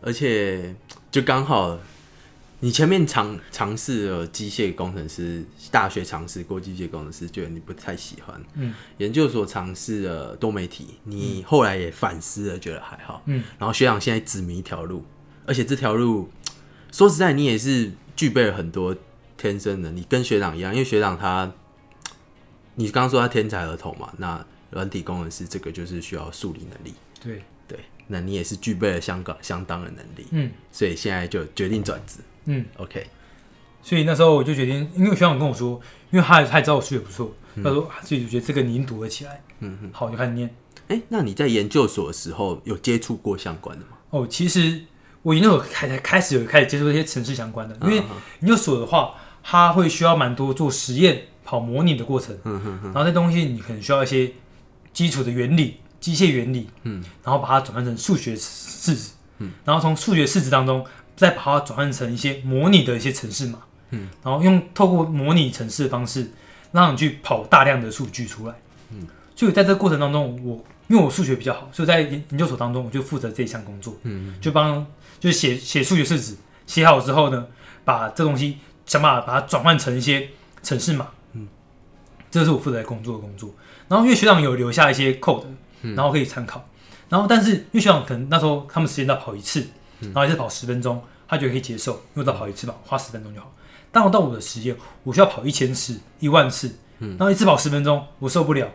而且就刚好，你前面尝尝试了机械工程师，大学尝试过机械工程师，觉得你不太喜欢，
嗯，
研究所尝试了多媒体，你后来也反思了，觉得还好，
嗯，
然后学长现在指明一条路，而且这条路说实在，你也是具备了很多天生的，你，跟学长一样，因为学长他，你刚刚说他天才儿童嘛，那软体工程师这个就是需要数理能力，
对，
对，那你也是具备了相当相当的能力，
嗯
所以现在就决定转职。
嗯
，OK，
所以那时候我就决定，因为学长跟我说，因为他也他也知道我数学不错，他说自己就觉得这个你读得起来，
嗯哼，
好，我就开始念。
哎、那你在研究所的时候有接触过相关的吗？
哦，其实我研究所开才开始有开始接触一些城市相关的，因为研究所的话，它会需要蛮多做实验、跑模拟的过程嗯哼，然后这东西你可能需要一些基础的原理、机械原理，嗯，然后把它转换成数学式子，嗯，然后从数学式子当中再把它转换成一些模拟的一些程式码，嗯，然后用透过模拟程式的方式，让你去跑大量的数据出来，嗯，所以在这个过程当中，我因为我数学比较好，所以在研研究所当中，我就负责这一项工作，嗯，就帮就是写写数学式子，写好之后呢，把这东西想办法把它转换成一些程式码，嗯，这是我负责工作的工作。然后因为学长有留下一些 code，然后可以参考，然后但是因为学长可能那时候他们时间到跑一次，然后一次跑十分钟，他觉得可以接受，因为到跑一次嘛，花十分钟就好。但我到我的实验，我需要跑一千次、一万次，然后一次跑十分钟，我受不了，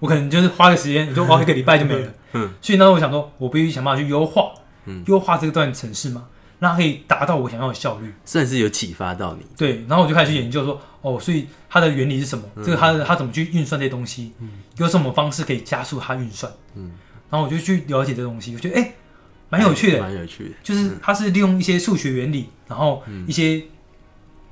我可能就是花个时间，你就花一个礼拜就没了。嗯，所以那时候我想说，我必须想办法去优化，嗯，优化这个段程式嘛，让它可以达到我想要的效率。
算是有启发到你。
对，然后我就开始去研究说，哦，所以它的原理是什么？这个它的它怎么去运算这些东西？有什么方式可以加速它运算？嗯，然后我就去了解这东西，我觉得哎，蛮有趣的，
蛮有趣的。
就是它是利用一些数学原理，然后一些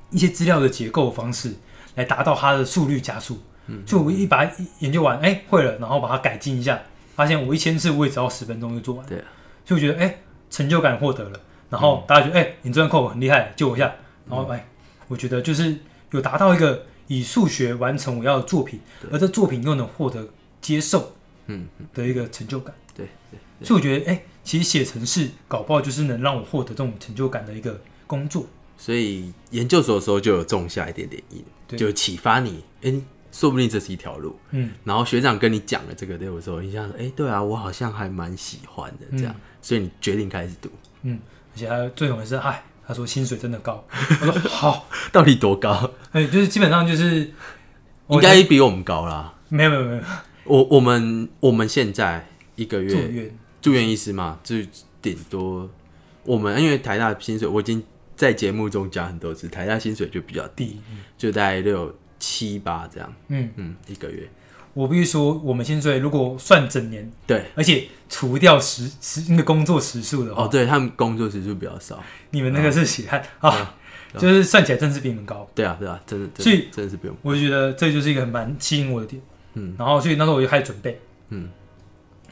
一些资料的结构方式来达到它的速率加速。嗯，就我一把它研究完，哎，会了，然后把它改进一下，发现我一千次我也只要十分钟就做完。
对，
所以我觉得哎，成就感获得了。然后大家觉得哎，你这段扣很厉害，救我一下。然后哎，我觉得就是有达到一个以数学完成我要的作品，而这作品又能获得接受，嗯，的一个成就感。
对对。
所以我觉得哎，其实写程式搞不好就是能让我获得这种成就感的一个工作。
所以研究所的时候就有种下一点点因，就启发你，哎。说不定这是一条路，嗯，然后学长跟你讲了这个，对我说，你想说，哎，对啊，我好像还蛮喜欢的，这样，所以你决定开始读，
嗯，而且他最重要是，哎，他说薪水真的高，*laughs* 我说好，
到底多高？
哎，就是基本上就是
应该比我们高啦，
没有没有没有，
我我们我们现在一个月住院医师嘛，就顶多我们因为台大薪水，我已经在节目中讲很多次，台大薪水就比较低，就大概六。七八这样，嗯嗯，一个月。
我必须说，我们薪水如果算整年，
对，
而且除掉时时那个工作时数的话，
哦，对他们工作时数比较少。
你们那个是血汗啊，就是算起来真是比你们高。
对啊，对啊，真的，
所以
真的是不用。
我就觉得这就是一个蛮吸引我的点，嗯，然后所以那时候我就开始准备，嗯，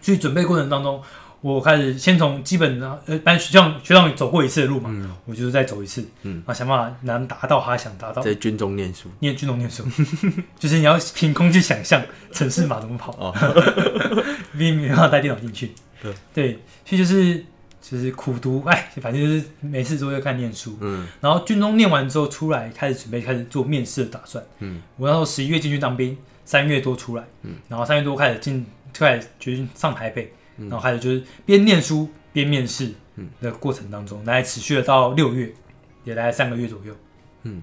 所以准备过程当中。我开始先从基本的呃，班学长学长走过一次的路嘛，我就是再走一次，嗯，啊，想办法能达到他想达到。
在军中念书，
念军中念书，就是你要凭空去想象城市马怎么跑，并没有带电脑进去。对，所以就是就是苦读，哎，反正就是没事做就看念书。嗯，然后军中念完之后出来，开始准备开始做面试的打算。嗯，我那时候十一月进去当兵，三月多出来，嗯，然后三月多开始进，开始决定上台北。然后还有就是边念书边面试的过程当中，大概持续了到六月，也大概三个月左右。嗯，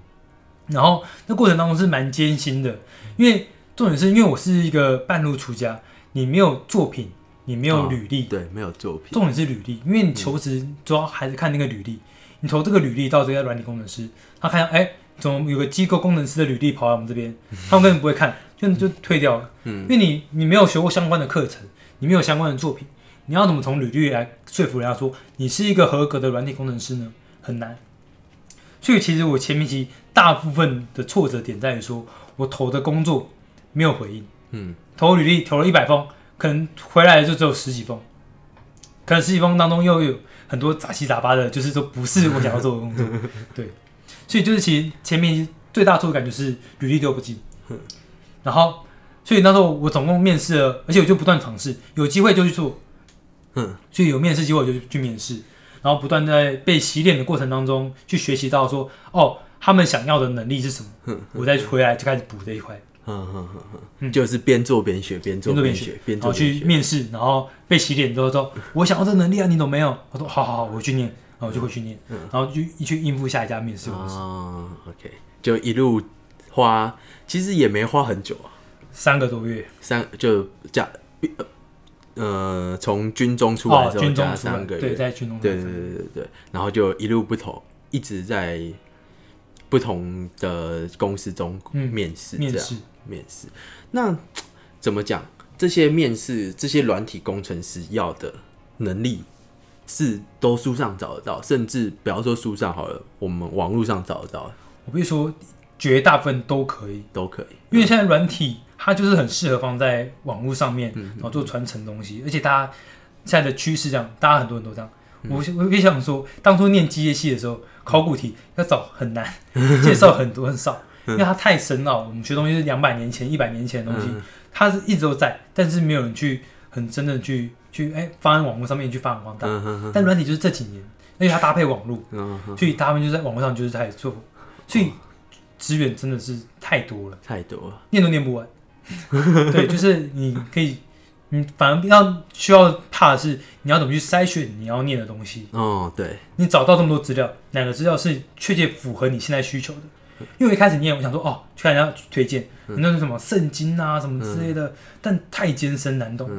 然后那过程当中是蛮艰辛的，因为重点是因为我是一个半路出家，你没有作品，你没有履历，
对，没有作品。
重点是履历，因为你求职主要还是看那个履历。你投这个履历到这个软体工程师，他看哎，怎么有个机构工程师的履历跑到我们这边，*laughs* 他们根本不会看，就就退掉了。嗯，因为你你没有学过相关的课程。你没有相关的作品，你要怎么从履历来说服人家说你是一个合格的软体工程师呢？很难。所以其实我前面期大部分的挫折点在于说，我投的工作没有回应。嗯，投履历投了一百封，可能回来的就只有十几封，可能十几封当中又有很多杂七杂八的，就是说不是我想要做的工作。*laughs* 对，所以就是其实前面最大挫折感就是履历丢不进，然后。所以那时候我总共面试了，而且我就不断尝试，有机会就去做，嗯，所以有面试机会我就去面试，然后不断在被洗脸的过程当中去学习到说，哦，他们想要的能力是什么，我再回来就开始补这一块，嗯
嗯嗯嗯，就是边做边学，边做边学，边做
去面试，然后被洗脸之后说，我想要这能力啊，你懂没有？我说好好好，我去念，然后我就会去念，然后就一去应付下一家面试公司。
哦，OK，就一路花，其实也没花很久啊。
三个多月，
三就加呃，从军中出来之后加三个月，
对，在军中，
对对对对对，然后就一路不同，一直在不同的公司中面试，
面试，
面试。那怎么讲？这些面试，这些软体工程师要的能力，是都书上找得到，甚至不要说书上好了，我们网络上找得到。
我必须说，绝大部分都可以，
都可以，
因为现在软体。它就是很适合放在网络上面，然后做传承东西。而且大家现在的趋势这样，大家很多人都这样。我我也想说，当初念机械系的时候，考古题要找很难，*laughs* 介绍很多很少，因为它太深奥。我们学东西是两百年前、一百年前的东西，它是一直都在，但是没有人去很真的去去哎放在网络上面去发扬光大。但软体就是这几年，而且它搭配网络，所以他们就在网络上就是开始做，所以资源真的是太多了，
太多了，
念都念不完。*laughs* 对，就是你可以，你反而要需要怕的是，你要怎么去筛选你要念的东西。
哦，对，
你找到这么多资料，哪个资料是确切符合你现在需求的？因为一开始念，我想说，哦，去看人家推荐，那是什么圣经啊，什么之类的，但太艰深难懂，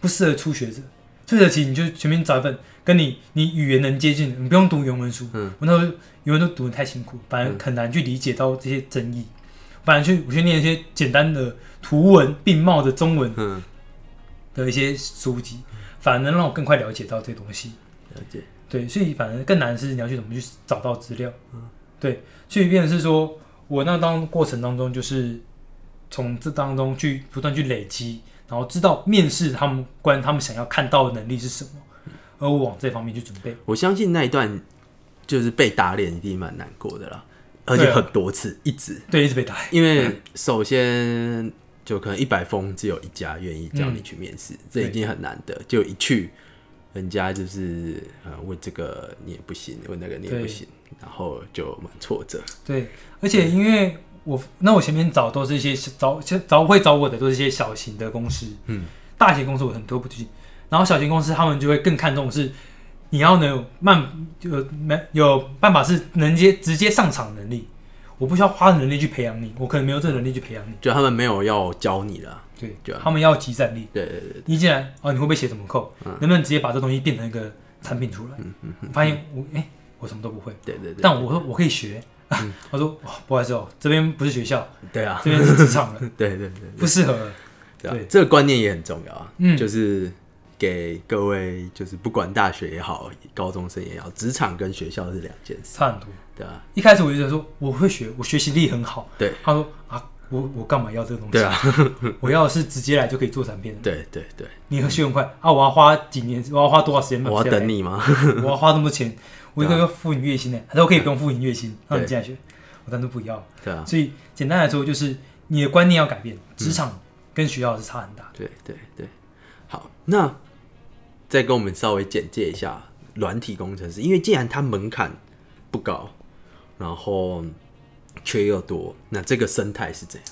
不适合初学者。退得起你就全面找一份跟你你语言能接近的，你不用读原文书。
嗯，
我那时候原文都读的太辛苦，反而很难去理解到这些争议。反而去我去念一些简单的图文并茂的中文
嗯，
的一些书籍，反而能让我更快了解到这些东西。
了解。
对，所以反正更难的是你要去怎么去找到资料。嗯对，所以变成是说我那当过程当中，就是从这当中去不断去累积，然后知道面试他们关他们想要看到的能力是什么，而我往这方面去准备。
我相信那一段就是被打脸一定蛮难过的啦，而且很多次，一直。
对，一直被打。
因为首先就可能一百封只有一家愿意叫你去面试，这已经很难得。就一去，人家就是呃问这个你也不行，问那个你也不行，然后就蛮挫折。
对，而且因为我那我前面找都是一些找找会找我的都是一些小型的公司，
嗯，
大型公司我很多不去，然后小型公司他们就会更看重是你要能有慢有没有办法是能接直接上场能力，我不需要花能力去培养你，我可能没有这个能力去培养你，
就他们没有要教你的，
对他们要有集战力，
对对对，
你进来哦，你会不会写什么扣，能不能直接把这东西变成一个产品出来？嗯嗯发现我哎、我什么都不会，
对对对，
但我说我可以学。*laughs* 他说：“哇，不好意思哦，这边不是学校，
对啊，
这边是职场了，*laughs*
对对对
不适合。
对，这个观念也很重要啊，
嗯。
就是给各位就是不管大学也好，高中生也好，职场跟学校是两件事，
差很多。
对啊，
一开始我就说我会学，我学习力很好。
对，
他说啊，我我干嘛要这个东西？
对啊，*laughs*
我要是直接来就可以做产品的。
对对对，
你学很快啊，我要花几年，我要花多少时间？
我要等，你吗？*laughs*
我要花那么多钱，我一个月付你月薪呢？他说可以不用付你月薪，让你
对
进来学，我当然不要。
对啊，
所以简单来说，就是你的观念要改变，职场跟学校是差很大。
对对对，好，那再跟我们稍微简介一下软体工程师，因为既然它门槛不高，然后缺又多，那这个生态是怎样？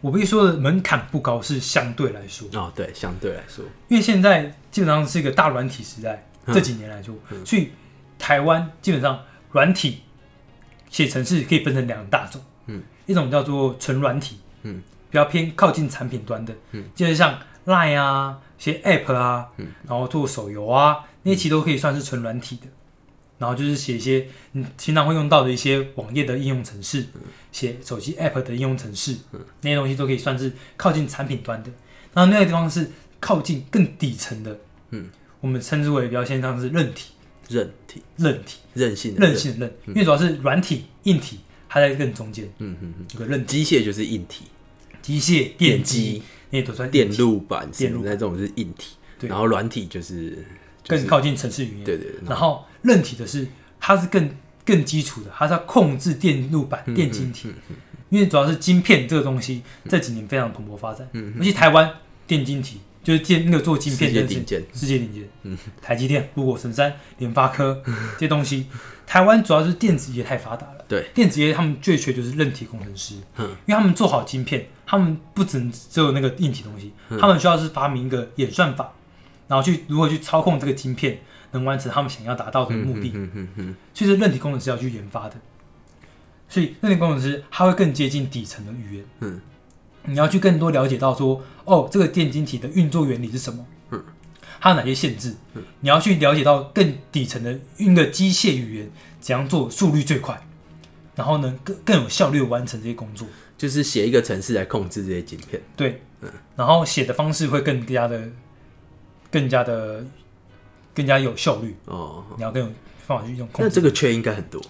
我必须说的门槛不高，是相对来说，
哦，对，相对来说，
因为现在基本上是一个大软体时代，
嗯。
这几年来说，所以台湾基本上软体写程式可以分成两大种，
嗯，
一种叫做纯软体，
嗯，
比较偏靠近产品端的，
嗯，
就是像 Line 啊、一些 App 啊，
嗯，
然后做手游啊，那些其实都可以算是纯软体的。然后就是写一些你经常会用到的一些网页的应用程式，写手机 App 的应用程式，那些东西都可以算是靠近产品端的。然后那个地方是靠近更底层的，
嗯，
我们称之为比较偏向是韧体、
韧体、
韧体、
韧性的
韧，性的韧，因为主要是软体、硬体，它在更中间
嗯嗯嗯，
有个韧，
机械就是硬体，
机械、电机
机、
那都算
电路板什
电路
么的那种是硬体，
对
然后软体就是就是
更靠近城市语言。
对对对，
然后韧体的是它是更更基础的，它是要控制电路板、
嗯
电晶体，因为主要是晶片这个东西这几年非常蓬勃发展，
嗯
尤其台湾电晶体就是电那个做晶片
世界
真的是
顶尖，
世界顶尖，台积电、富国神山、联发科这些东西，台湾主要是电子业太发达了。
对，
电子业他们最缺就是韧体工程师，
嗯。
因为他们做好晶片，他们不只只有那个硬体东西，
嗯。
他们需要是发明一个演算法，然后去如何去操控这个晶片，能完成他们想要达到的目的。
嗯嗯嗯
其实韧体工程师要去研发的，所以韧体工程师他会更接近底层的语言。
嗯，
你要去更多了解到说，哦，这个电晶体的运作原理是什么？
嗯，
它有哪些限制？你要去了解到更底层的运个机械语言怎样做速率最快，然后呢更更有效率地完成这些工作。
就是写一个程式来控制这些晶片，
对，然后写的方式会更加的、更加的、更加有效率。
哦，
你要更有方法去用控制。
那这个缺应该很多，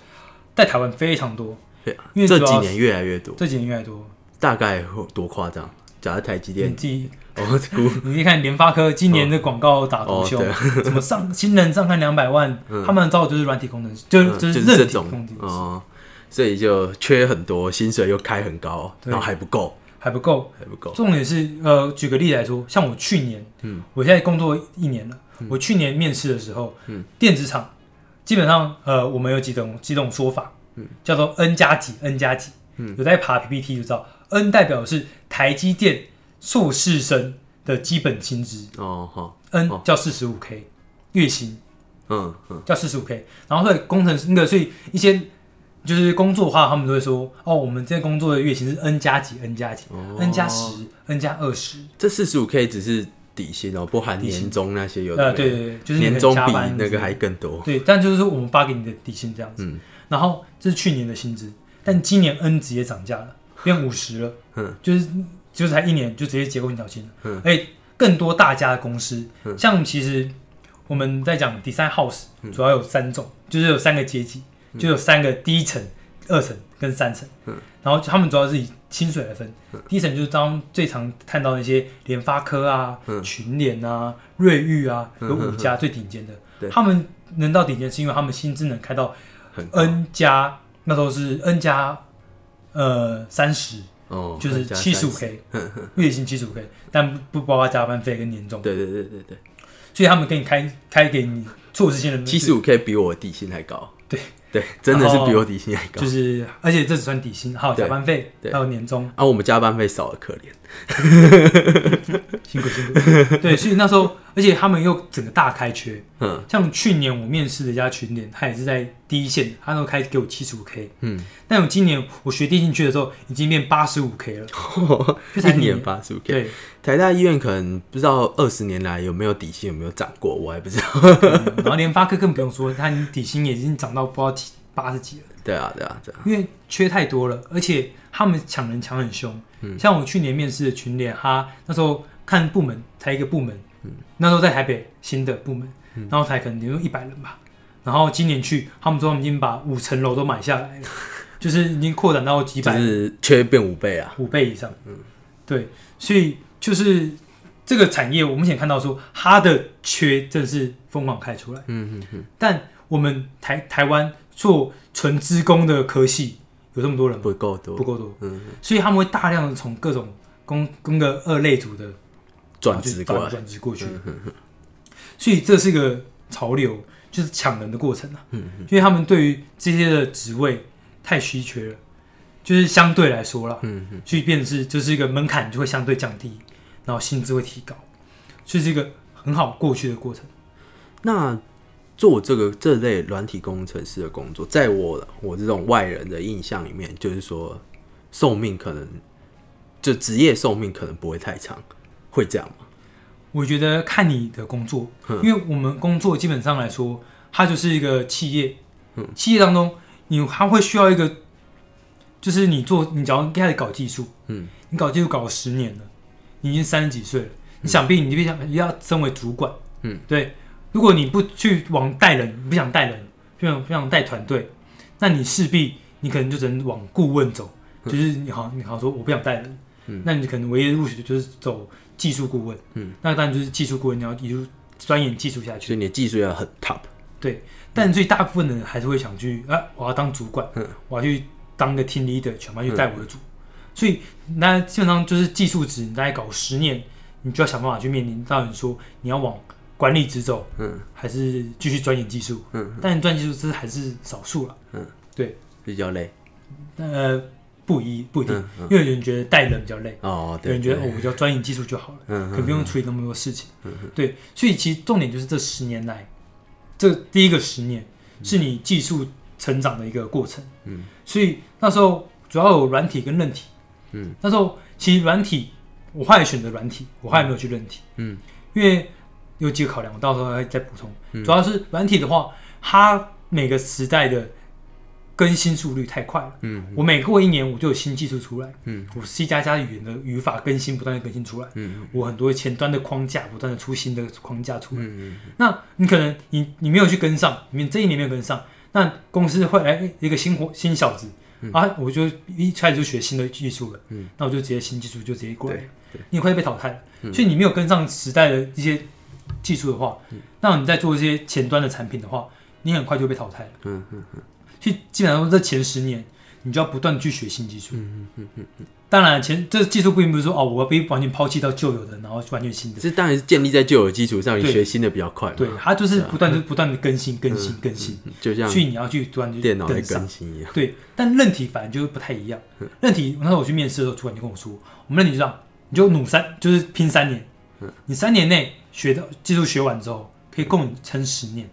在台湾非常多，
对啊，这
因为主要
几年越来越多，
这几年越来越多。
大概会多夸张？假如台积
你
电，
自己，
哦，估 *laughs*
你去看联发科今年的广告打多凶，
哦对啊
什么上新人上看两百万，他们招的就是软体工程师，就就是
就是这
韧体
种
工程师，
哦，所以就缺很多，薪水又开很高，然后还不够，
还不够。
还不够，
重点是，呃，举个例来说，像我去年，
嗯，
我现在工作一年了，我去年面试的时候，
嗯，
电子厂基本上，呃，我们有几种几种说法，嗯，叫做 N 加几，N 加几，嗯，有在爬 PPT 就知道，N 代表的是台积电硕士生的基本薪资
哦好
，，N
哦
叫四十五 K 月薪，
嗯嗯。
叫四十五 K，然后所以工程师那个，所以一些就是工作的话，他们都会说，哦，我们这工作的月薪是 N 加几，N 加几、
哦。
N 加十，N 加二十，
这四十五 K 只是底薪哦，不含年终那些有的
呃，对对对，就是
年终比那个还更多。
对，但就是说我们发给你的底薪这样子，
嗯。
然后这是去年的薪资，但今年 N 直接涨价了，变五十了，
嗯，
就是就是才一年就直接结构性调薪了，
嗯，
而且更多大家的公司，
嗯。
像其实我们在讲 design house
嗯。
主要有三种，就是有三个阶级，就有三个第一层、二层跟三层，
嗯，
然后他们主要是以薪水来分，第一层就是当最常看到那些联发科啊、
嗯
群联啊、瑞昱啊，有
嗯
五家最顶尖的。
对，
他们能到顶尖是因为他们薪资能开到 N 加，那时候是 N 加呃三十，
哦，
就是七十五 k，*laughs* 月薪七十五 K，但不不包括加班费跟年终，
对对对对对，
所以他们给你开开给你做这些人
七十五 K 比我底薪还高。
对
对，真的是比我底薪还高
就。是而且这只算底薪，还有加班费，
对
还有年终，
啊，我们加班费少的可怜。*laughs*
辛苦辛苦。对，所以那时候，而且他们又整个大开缺，
嗯。
像去年我面试的一家群联，他也是在第一线，他都开给我七十五 K，
嗯，
但我今年我学弟进去的时候，已经变八十五 K 了，*laughs* 就才
一年
年
八十五 K。
对，
台大医院可能不知道二十年来有没有底薪有没有涨过，我还不知道。
嗯 *laughs* 然后联发科更不用说，他底薪也已经涨到不知道几八十几了，
对啊对啊对啊，
因为缺太多了，而且他们抢人抢很凶。
嗯
像我去年面试的群联，他那时候看部门才一个部门，
嗯
那时候在台北新的部门，然后才可能也就一百人吧。然后今年去，他们说他们已经把五层楼都买下来了，*laughs* 就是已经扩展到几百
就是缺变五倍啊。
五倍以上。嗯，对，所以就是这个产业，我目前看到说它的缺正是疯狂开出来。
嗯嗯嗯，
但我们台台湾做纯资工的科系有这么多人吗？
不够多
不。够多，
嗯，
所以他们会大量的从各种工工的二类组的
转职过
转
来。
转职过去，
嗯
所以这是一个潮流，就是抢人的过程啊。
嗯
因为他们对于这些的职位太稀缺了，就是相对来说啦，
嗯嗯，
所以变成是就是一个门槛就会相对降低，然后薪资会提高，所以是一个很好过去的过程。
那做这个这类软体工程师的工作，在我我这种外人的印象里面，就是说寿命可能就职业寿命可能不会太长，会这样吗？
我觉得看你的工作，
嗯
因为我们工作基本上来说，它就是一个企业，
嗯
企业当中你它会需要一个，就是你做你只要开始搞技术，
嗯，
你搞技术搞了十年了，你已经三十几岁了，你想必你就想你要升为主管，
嗯，
对，如果你不去往带人，你不想带人，不想不想带团队，那你势必你可能就只能往顾问走，就是你好你好说我不想带人，
嗯。
那你可能唯一的入学就是走技术顾问，
嗯，
那当然就是技术顾问，你要一路钻研技术下去。
所以你的技术要很 top 对。
但最大部分的人还是会想去啊，我要当主管，
嗯。
我要去当个 team leader，全班去带我的组。所以那基本上就是技术值，你大概搞十年，你就要想办法去面临。到你说你要往管理职走，
嗯
还是继续钻研技术。
嗯，
但钻研技术这还是少数了。
嗯，对比较累。
呃，不一不一定，因为有人觉得带人比较累，
哦，对，
有人觉得我只要钻研技术就好了。
嗯
可不用处理那么多事情。嗯对，所以其实重点就是这十年来，这第一个十年是你技术成长的一个过程。
嗯，
所以那时候主要有软体跟韧体。
嗯，
那时候其实软体，我后来选择软体，我后来没有去韧体。
嗯，
因为有几个考量，我到时候还再补充。主要是软体的话，它每个时代的更新速率太快了。
嗯
我每过一年我就有新技术出来。
嗯，
我 C 加加语言的语法更新，不断的更新出来。
嗯
我很多前端的框架不断的出新的框架出来。
嗯
那你可能你你没有去跟上，你这一年没有跟上，那公司会来一个新活新小子、啊，我就一开始就学新的技术了，
嗯，
那我就直接新技术就直接过来你很快就被淘汰了。所以你没有跟上时代的一些技术的话，那你在做一些前端的产品的话，你很快就被淘汰了。
嗯嗯
所以基本上这前十年，你就要不断去学新技术。
嗯嗯嗯嗯，
当然，前这技术并不是说哦，我要被完全抛弃到旧有的，然后完全新的。
这当然是建立在旧有的基础上，你
对
学新的比较快嘛。
对，它就是不断就、不断的更新、更新、更新，
嗯就像
所以你要去不断地去
电脑更。新一样。
对，但韧体反而就不太一样。韧体那时候我去面试的时候，主管就跟我说，我们韧体样，你就努三，就是拼三年，你三年内学到技术学完之后，可以供你撑十年。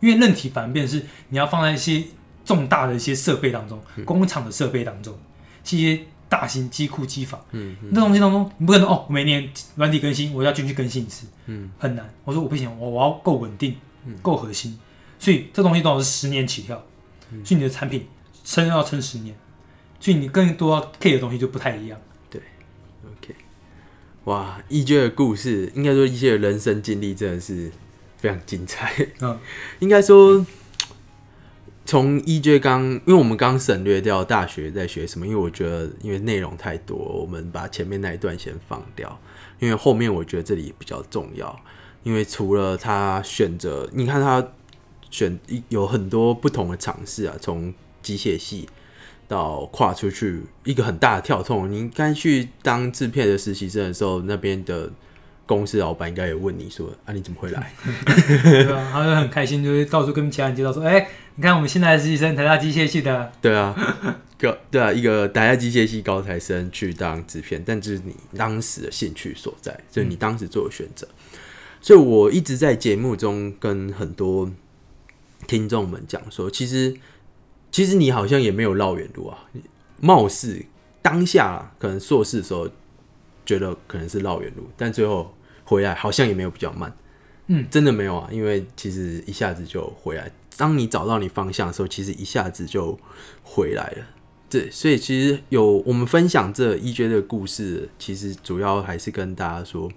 因为韧体反而变是你要放在一些重大的一些设备当中，工厂的设备当中，这些大型机库机房，嗯，那东西当中，你不可能哦，每年软体更新，我要进去更新一次，嗯，很难。我说我不行，我我要够稳定，够核心，所以这东西都是十年起跳，所以你的产品撑要撑十年，所以你更多 K 的东西就不太一样。
对，OK，哇，一娟的故事，应该说一些人生经历真的是非常精彩，嗯，*laughs* 应该说。从 EJ 刚，因为我们刚省略掉大学在学什么，因为我觉得因为内容太多，我们把前面那一段先放掉，因为后面我觉得这里比较重要。因为除了他选择，你看他选有很多不同的尝试啊，从机械系到跨出去一个很大的跳痛。你应该去当制片的实习生的时候，那边的。公司老板应该也问你说：“啊，你怎么会来？” *laughs*
对啊，他就很开心，就是到处跟其他人介绍说：“哎，你看我们新来的实习生，台大机械系的。”
对啊，个对啊，一个台大机械系高材生去当制片，但这是你当时的兴趣所在，就是你当时做的选择。所以我一直在节目中跟很多听众们讲说，其实其实你好像也没有绕远路啊，貌似当下可能硕士的时候觉得可能是绕远路，但最后。回来好像也没有比较慢，嗯，真的没有啊，因为其实一下子就回来。当你找到你方向的时候，其实一下子就回来了。对，所以其实有我们分享这一觉的故事，其实主要还是跟大家说，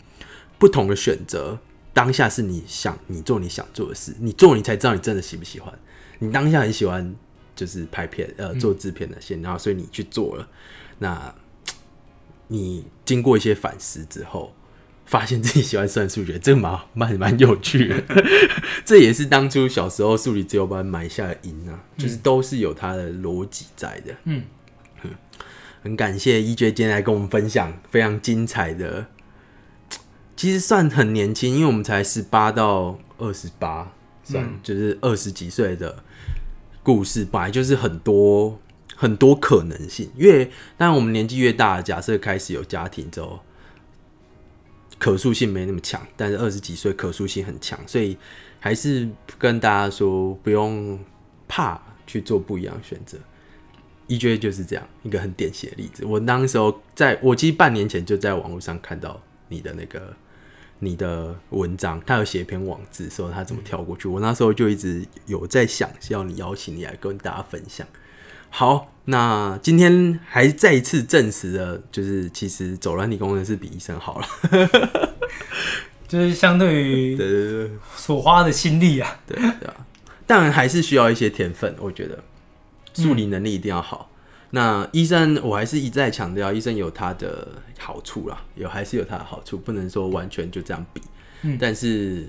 不同的选择，当下是你想你做你想做的事，你做你才知道你真的喜不喜欢。你当下很喜欢就是拍片呃做制片的线，然后所以你去做了，那你经过一些反思之后。发现自己喜欢算数学，这个蛮蛮蛮有趣的。*laughs* 这也是当初小时候数理自由班埋下的因啊，就是都是有它的逻辑在的。嗯，很感谢一觉今天来跟我们分享非常精彩的，其实算很年轻，因为我们才十八到二十八，算就是二十几岁的故事，本来就是很多很多可能性。越当我们年纪越大，假设开始有家庭之后。可塑性没那么强，但是二十几岁可塑性很强，所以还是跟大家说不用怕去做不一样的选择。EJ 就是这样一个很典型的例子。我那时候在我其实半年前就在网络上看到你的那个你的文章，他有写一篇网志说他怎么跳过去。我那时候就一直有在想，要你邀请你来跟大家分享。好，那今天还再一次证实了，就是其实走软体工程师比医生好了，*laughs*
就是相对于 *laughs*
对对对
所花的心力啊，
对对啊，当然还是需要一些天分，我觉得数理能力一定要好。那医生，我还是一再强调，医生有他的好处啦，有还是有他的好处，不能说完全就这样比，嗯，但是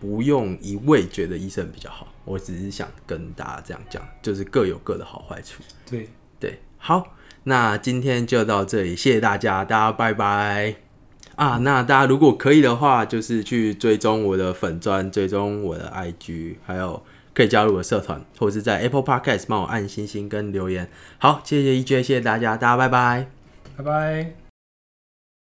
不用一味觉得医生比较好。我只是想跟大家这样讲，就是各有各的好坏处。
对
对，好，那今天就到这里，谢谢大家，大家拜拜啊！那大家如果可以的话，就是去追踪我的粉钻，追踪我的 IG，还有可以加入我的社团，或者是在 Apple Podcast 帮我按星星跟留言。好，谢谢 EJ，谢谢大家，大家拜拜，
拜拜。